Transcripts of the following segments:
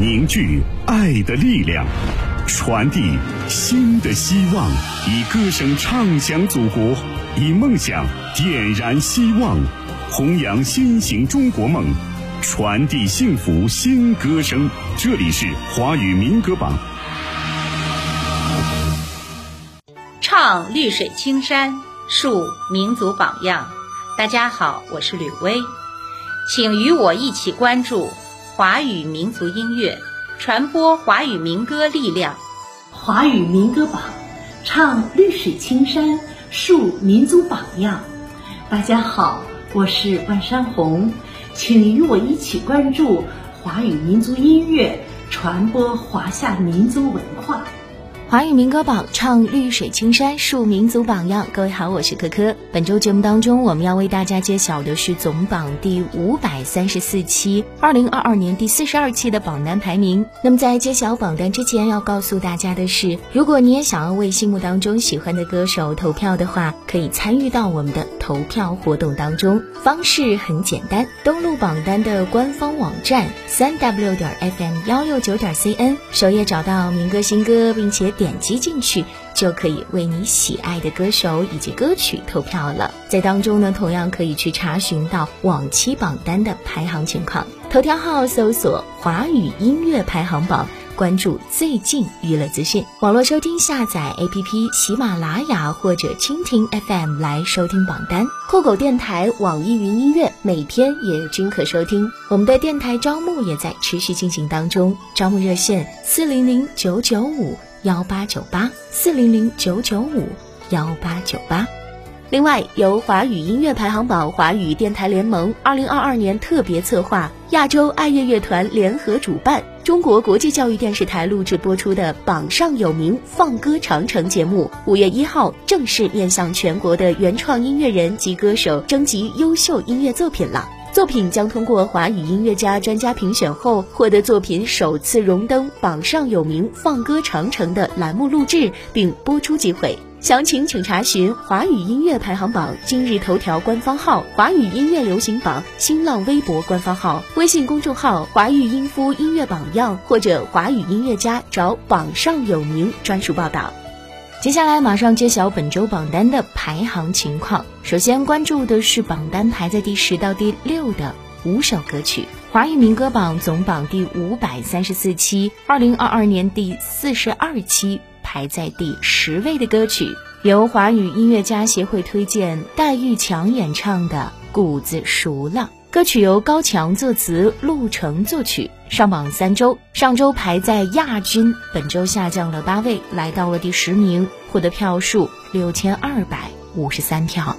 凝聚爱的力量，传递新的希望，以歌声唱响祖国，以梦想点燃希望，弘扬新型中国梦，传递幸福新歌声。这里是华语民歌榜，唱绿水青山，树民族榜样。大家好，我是吕薇，请与我一起关注华语民族音乐，传播华语民歌力量。华语民歌榜，唱绿水青山，树民族榜样。大家好，我是万山红，请与我一起关注华语民族音乐，传播华夏民族文化。华语民歌榜唱绿水青山树民族榜样，各位好，我是可可。本周节目当中，我们要为大家揭晓的是总榜第五百三十四期，二零二二年第四十二期的榜单排名。那么在揭晓榜单之前，要告诉大家的是，如果你也想要为心目当中喜欢的歌手投票的话，可以参与到我们的投票活动当中。方式很简单，登录榜单的官方网站三 w 点 fm 幺六九点 cn，首页找到民歌新歌，并且。点击进去就可以为你喜爱的歌手以及歌曲投票了。在当中呢，同样可以去查询到往期榜单的排行情况。头条号搜索“华语音乐排行榜”，关注最近娱乐资讯。网络收听下载 APP 喜马拉雅或者蜻蜓 FM 来收听榜单。酷狗电台、网易云音乐每天也均可收听。我们的电台招募也在持续进行当中，招募热线四零零九九五。幺八九八四零零九九五幺八九八，另外由华语音乐排行榜、华语电台联盟二零二二年特别策划、亚洲爱乐乐团联合主办、中国国际教育电视台录制播出的《榜上有名·放歌长城》节目，五月一号正式面向全国的原创音乐人及歌手征集优秀音乐作品了。作品将通过华语音乐家专家评选后，获得作品首次荣登榜上有名放歌长城的栏目录制并播出机会。详情请查询华语音乐排行榜今日头条官方号、华语音乐流行榜新浪微博官方号、微信公众号“华语音夫音乐榜样”或者华语音乐家找榜上有名专属报道。接下来马上揭晓本周榜单的排行情况。首先关注的是榜单排在第十到第六的五首歌曲。华语民歌榜总榜第五百三十四期，二零二二年第四十二期排在第十位的歌曲，由华语音乐家协会推荐戴玉强演唱的《谷子熟了》。歌曲由高强作词，陆程作曲，上榜三周，上周排在亚军，本周下降了八位，来到了第十名，获得票数六千二百五十三票。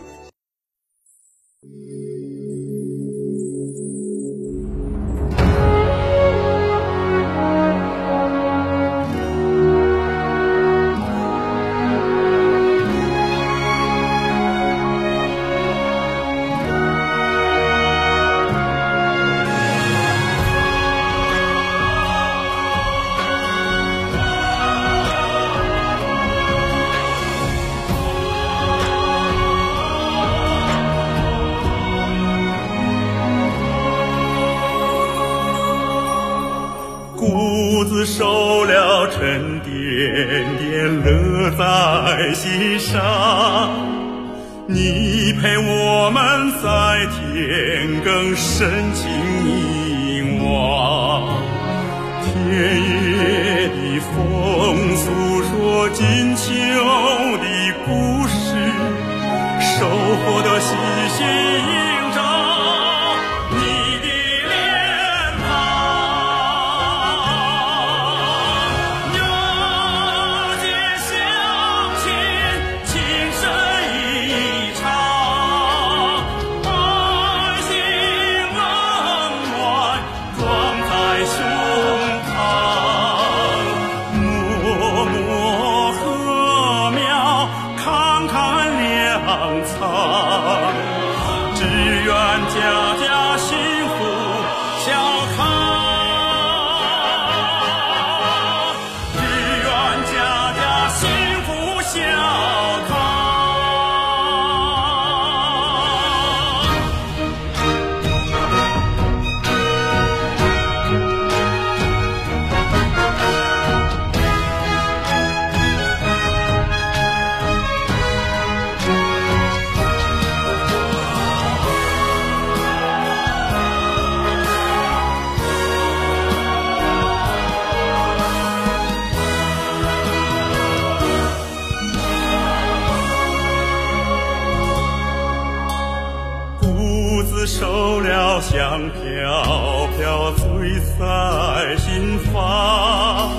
香飘飘醉在心房，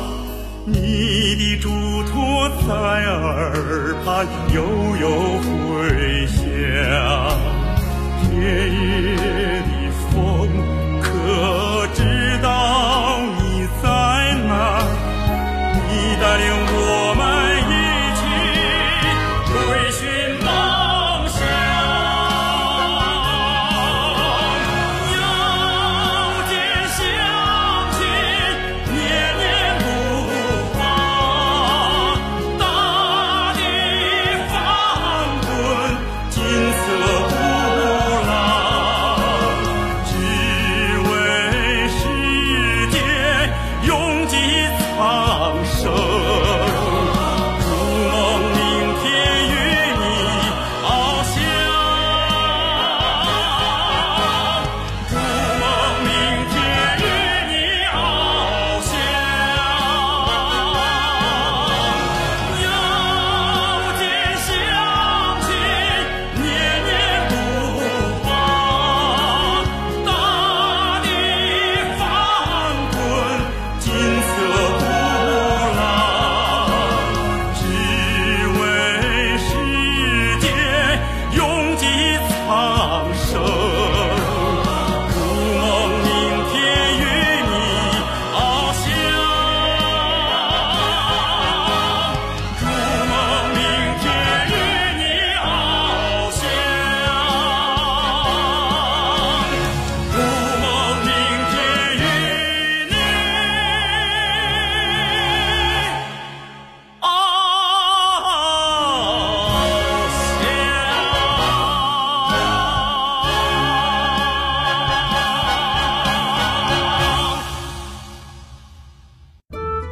你的嘱托在耳畔悠悠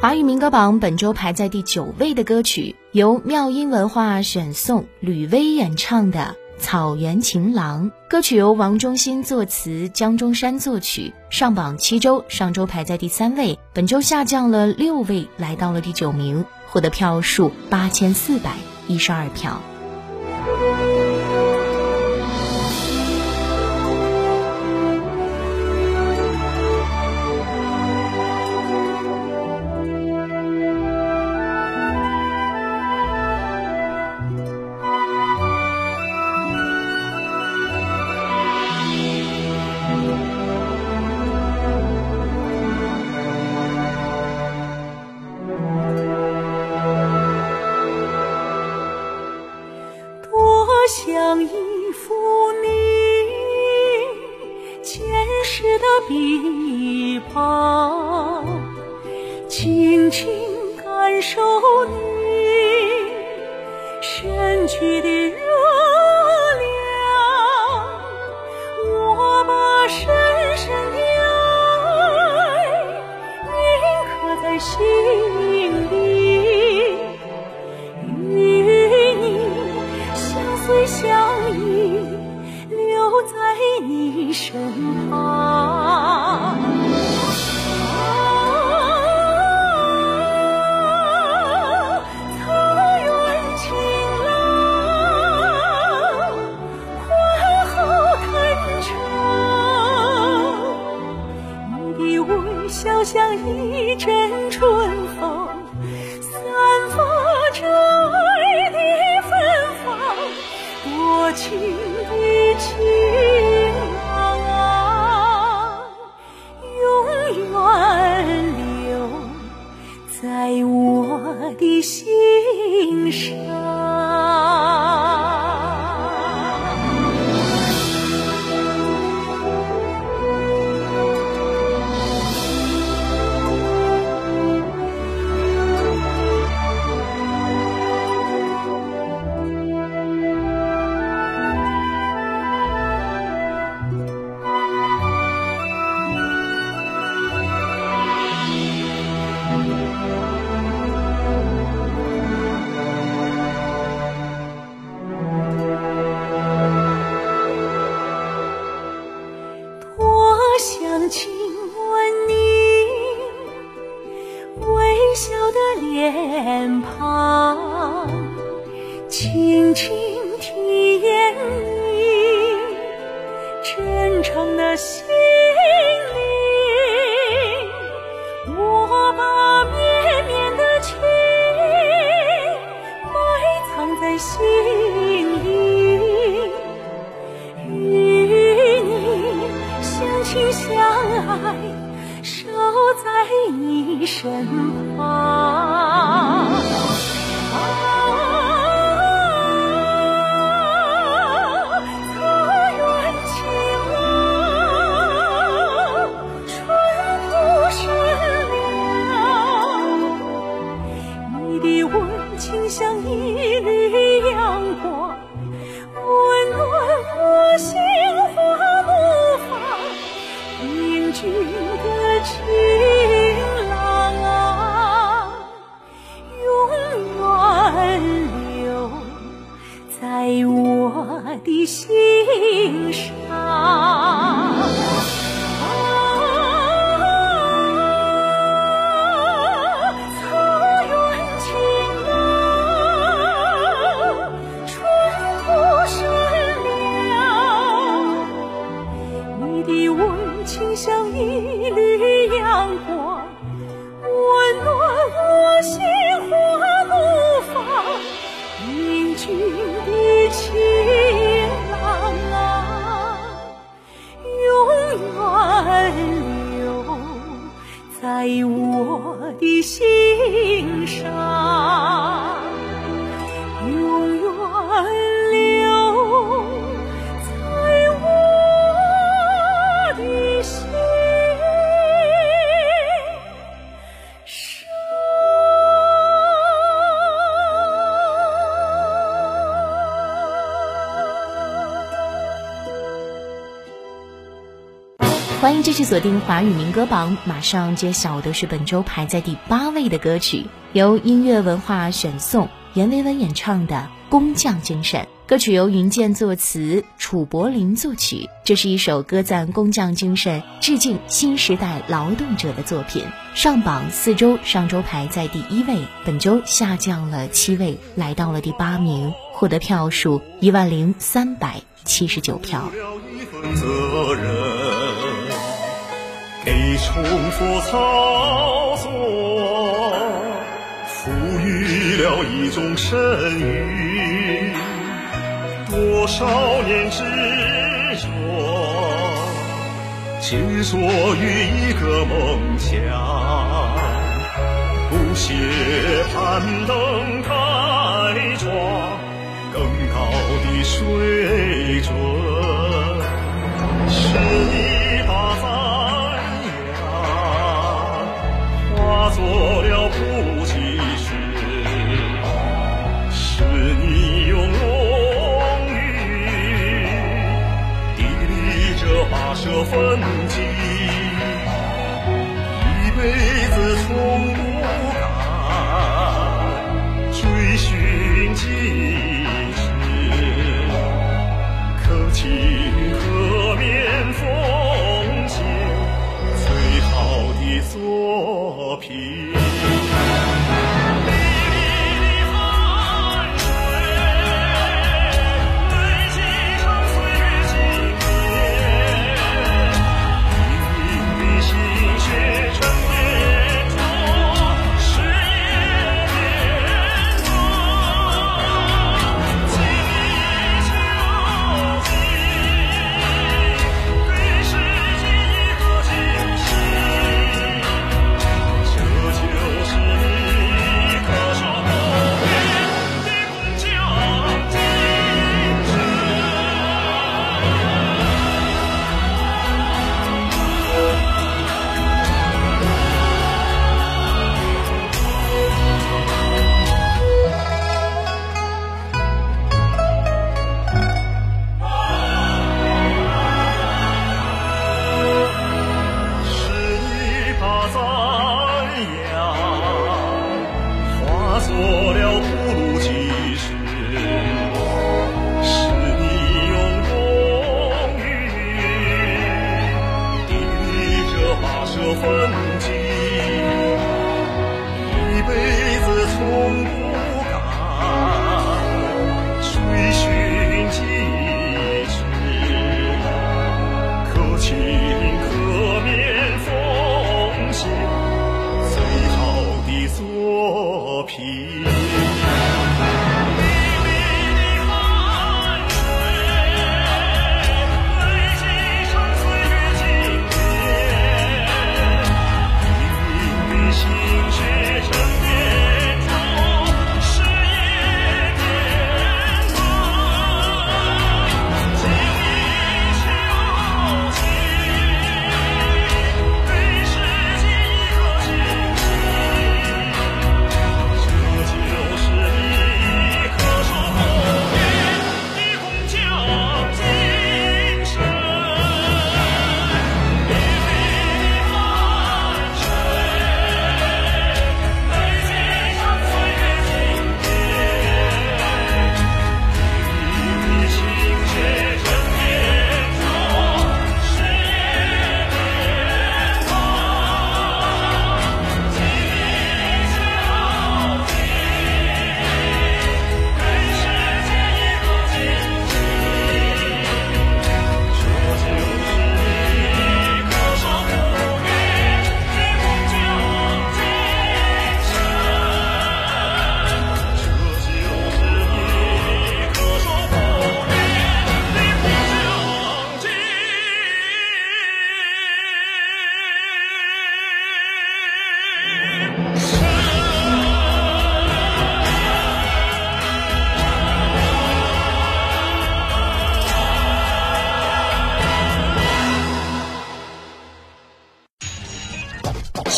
华语民歌榜本周排在第九位的歌曲，由妙音文化选送，吕薇演唱的《草原情郎》。歌曲由王中新作词，江中山作曲，上榜七周，上周排在第三位，本周下降了六位，来到了第九名，获得票数八千四百一十二票。时的臂膀，轻轻感受你身躯的在我的心上。续锁定华语民歌榜，马上揭晓的是本周排在第八位的歌曲，由音乐文化选送，阎维文演唱的《工匠精神》。歌曲由云健作词，楚柏林作曲。这是一首歌赞工匠精神、致敬新时代劳动者的作品。上榜四周，上周排在第一位，本周下降了七位，来到了第八名，获得票数一万零三百七十九票。重复操作，赋予了一种神韵。多少年执着，执着于一个梦想，不懈攀登开创更高的水准。是你把。做了不计时，是你用荣誉砥砺着跋涉奋进，一辈子从不敢追寻极致，可亲可面奉献最好的作皮。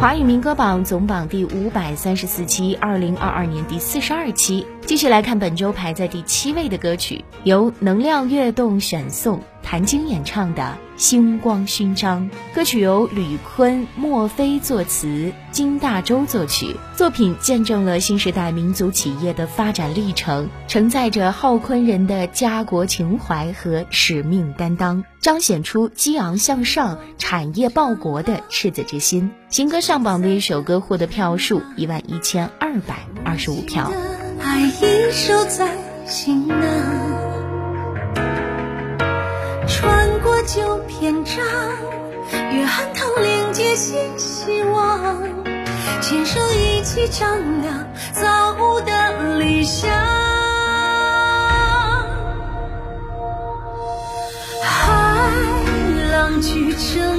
华语民歌榜总榜第五百三十四期，二零二二年第四十二期。继续来看本周排在第七位的歌曲，由能量悦动选送。谭晶演唱的《星光勋章》歌曲由吕坤、莫非作词，金大洲作曲。作品见证了新时代民族企业的发展历程，承载着浩坤人的家国情怀和使命担当，彰显出激昂向上、产业报国的赤子之心。新歌上榜的一首歌获得票数一万一千二百二十五票。爱已守在心囊。旧篇章，约翰堂连接新希望，牵手一起丈量造物的理想。海浪聚成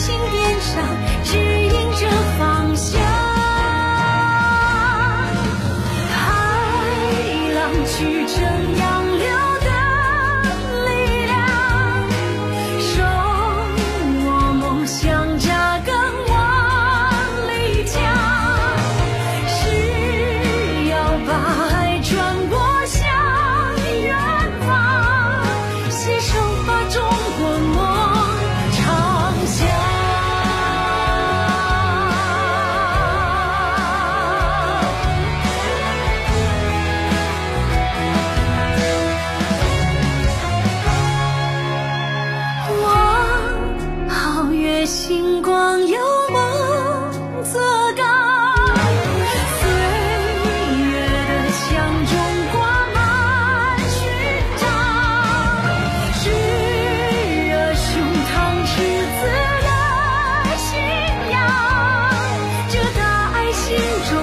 心点上只心中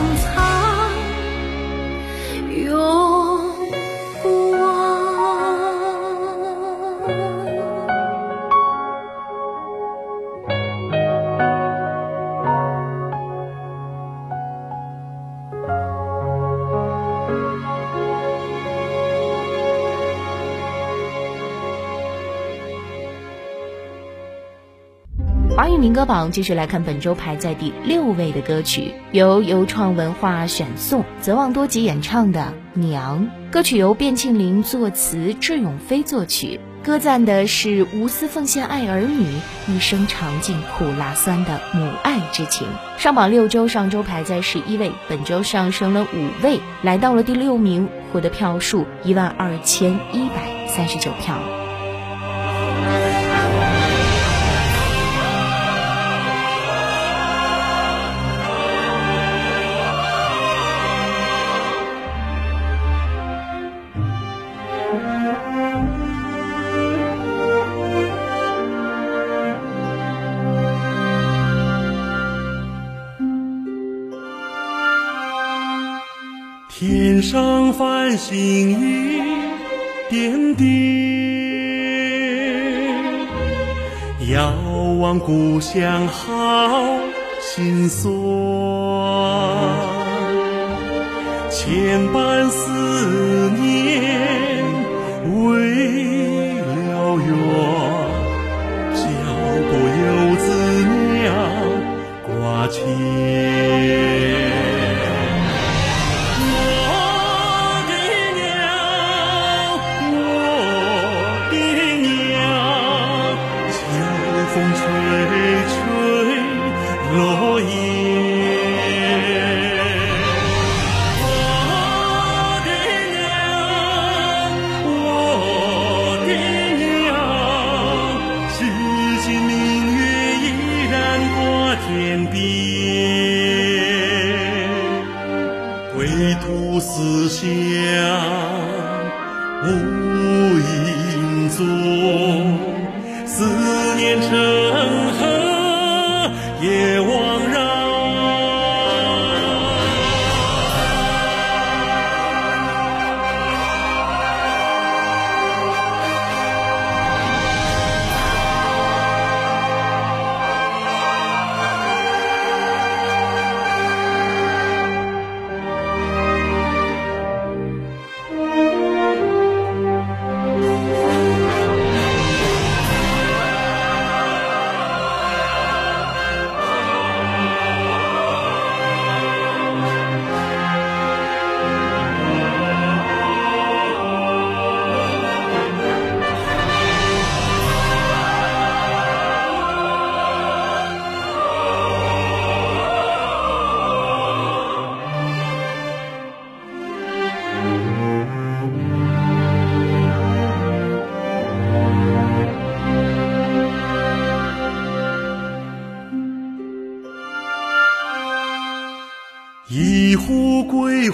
歌榜继续来看本周排在第六位的歌曲，由由创文化选送，泽望多吉演唱的《娘》。歌曲由卞庆林作词，智永飞作曲。歌赞的是无私奉献爱儿女，一生尝尽苦辣酸的母爱之情。上榜六周，上周排在十一位，本周上升了五位，来到了第六名，获得票数一万二千一百三十九票。上繁星一点点，遥望故乡好心酸，千般思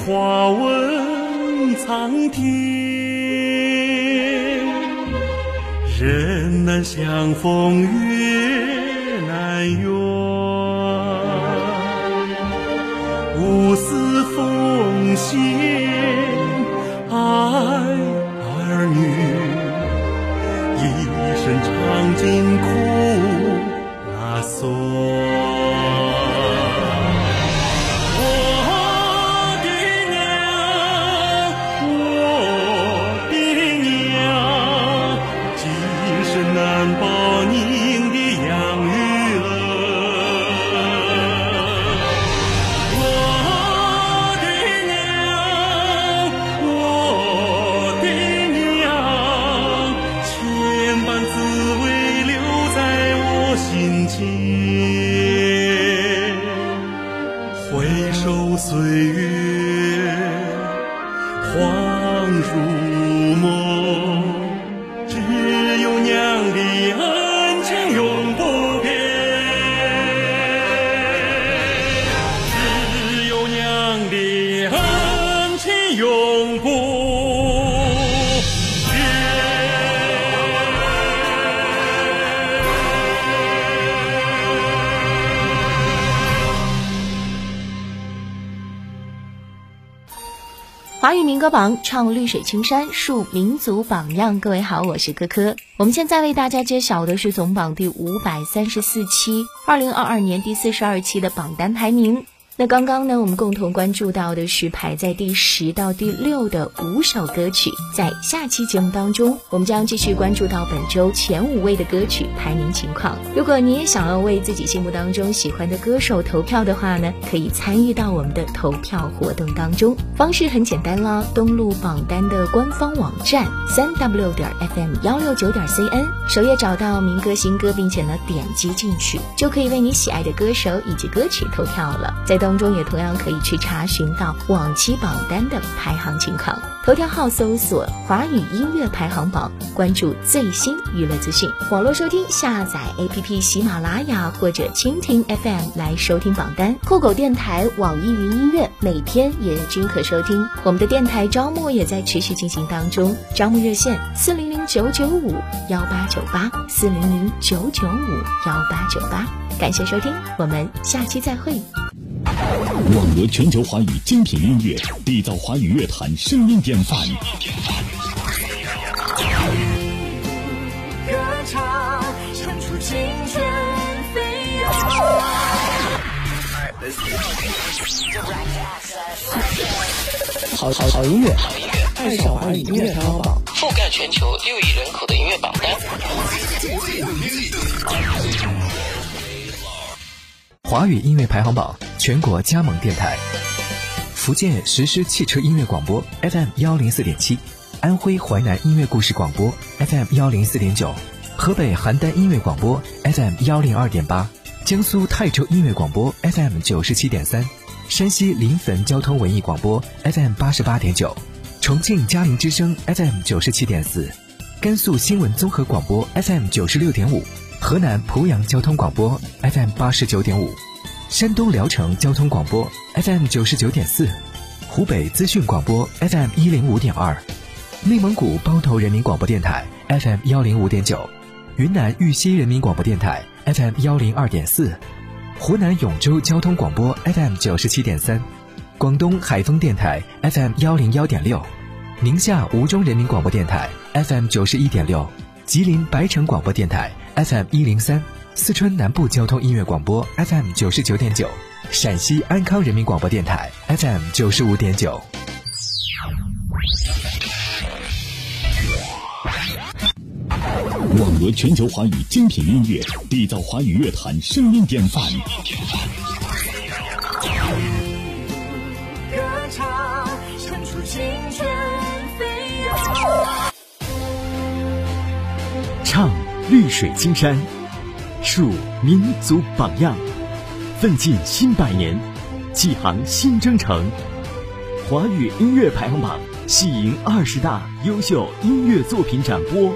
花问苍天，人难相逢歌榜唱绿水青山，树民族榜样。各位好，我是科科。我们现在为大家揭晓的是总榜第五百三十四期，二零二二年第四十二期的榜单排名。那刚刚呢，我们共同关注到的是排在第十到第六的五首歌曲。在下期节目当中，我们将继续关注到本周前五位的歌曲排名情况。如果你也想要为自己心目当中喜欢的歌手投票的话呢，可以参与到我们的投票活动当中。方式很简单啦，登录榜单的官方网站三 w 点 fm 幺六九点 cn，首页找到民歌新歌，并且呢点击进去，就可以为你喜爱的歌手以及歌曲投票了。在当中也同样可以去查询到往期榜单的排行情况。头条号搜索“华语音乐排行榜”，关注最新娱乐资讯。网络收听下载 APP 喜马拉雅或者蜻蜓 FM 来收听榜单。酷狗电台、网易云音乐每天也均可收听。我们的电台招募也在持续进行当中，招募热线四零零九九五幺八九八四零零九九五幺八九八。感谢收听，我们下期再会。网罗全球华语精品音乐，缔造华语乐坛声音典范。歌唱，唱出青春飞扬。好好好音乐，爱上华语音乐排行榜，覆盖全球六亿人口的音乐榜单。华语音乐排行榜全国加盟电台：福建实施汽车音乐广播 FM 幺零四点七，安徽淮南音乐故事广播 FM 幺零四点九，河北邯郸音乐广播 FM 幺零二点八，江苏泰州音乐广播 FM 九十七点三，山西临汾交通文艺广播 FM 八十八点九，重庆嘉陵之声 FM 九十七点四，甘肃新闻综合广播 FM 九十六点五。河南濮阳交通广播 FM 八十九点五，山东聊城交通广播 FM 九十九点四，湖北资讯广播 FM 一零五点二，内蒙古包头人民广播电台 FM 幺零五点九，云南玉溪人民广播电台 FM 幺零二点四，湖南永州交通广播 FM 九十七点三，广东海丰电台 FM 幺零幺点六，宁夏吴忠人民广播电台 FM 九十一点六，吉林白城广播电台。FM 一零三，四川南部交通音乐广播 FM 九十九点九，陕西安康人民广播电台 FM 九十五点九。网罗全球华语精品音乐，缔造华语乐坛声音典范。歌唱，唱出青春飞扬。唱绿水青山，树民族榜样，奋进新百年，启航新征程。华语音乐排行榜喜迎二十大优秀音乐作品展播。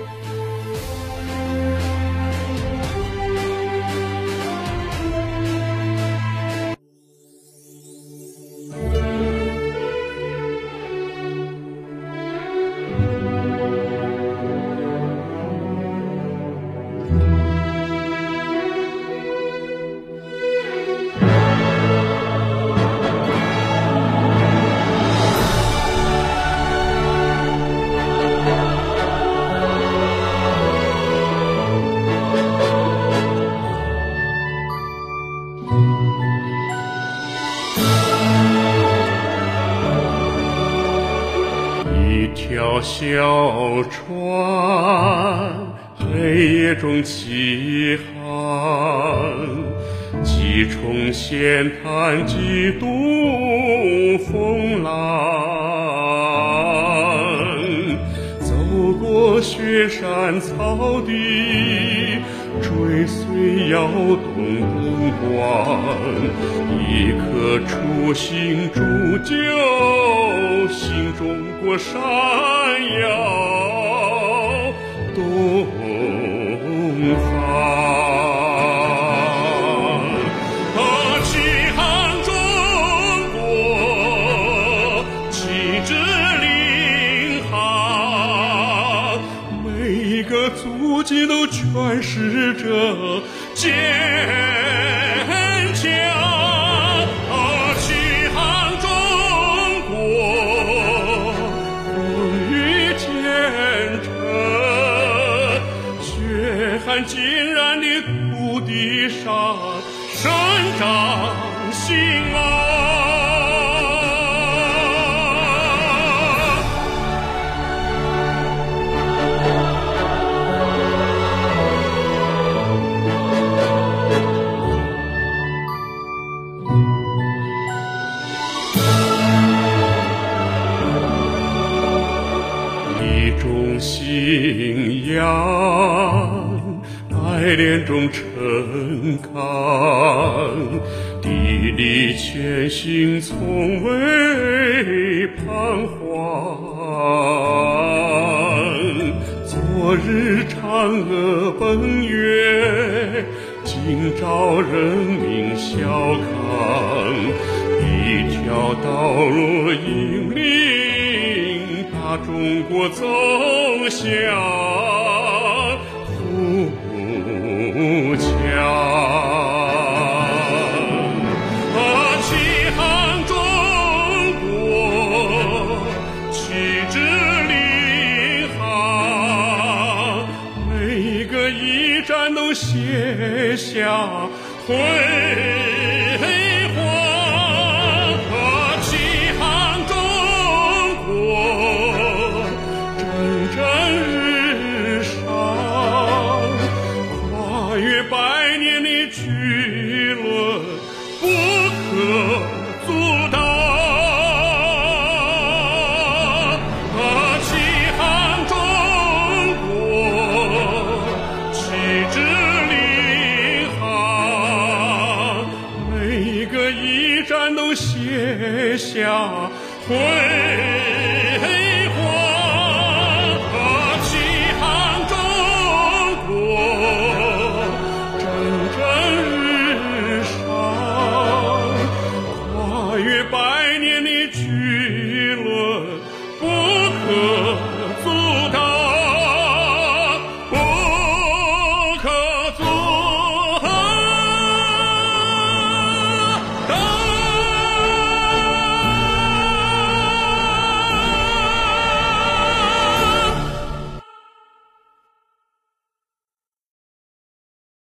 颗初心铸就新中国闪耀东方。啊，启航中国，旗帜领航，每一个足迹都诠释着一种信仰，爱恋中成钢，砥砺前行，从未彷徨。昨日嫦娥奔月，今朝人民小康，一条道路引领中国走向富强。啊，启航中国，旗帜领航，每一个驿站都写下辉煌。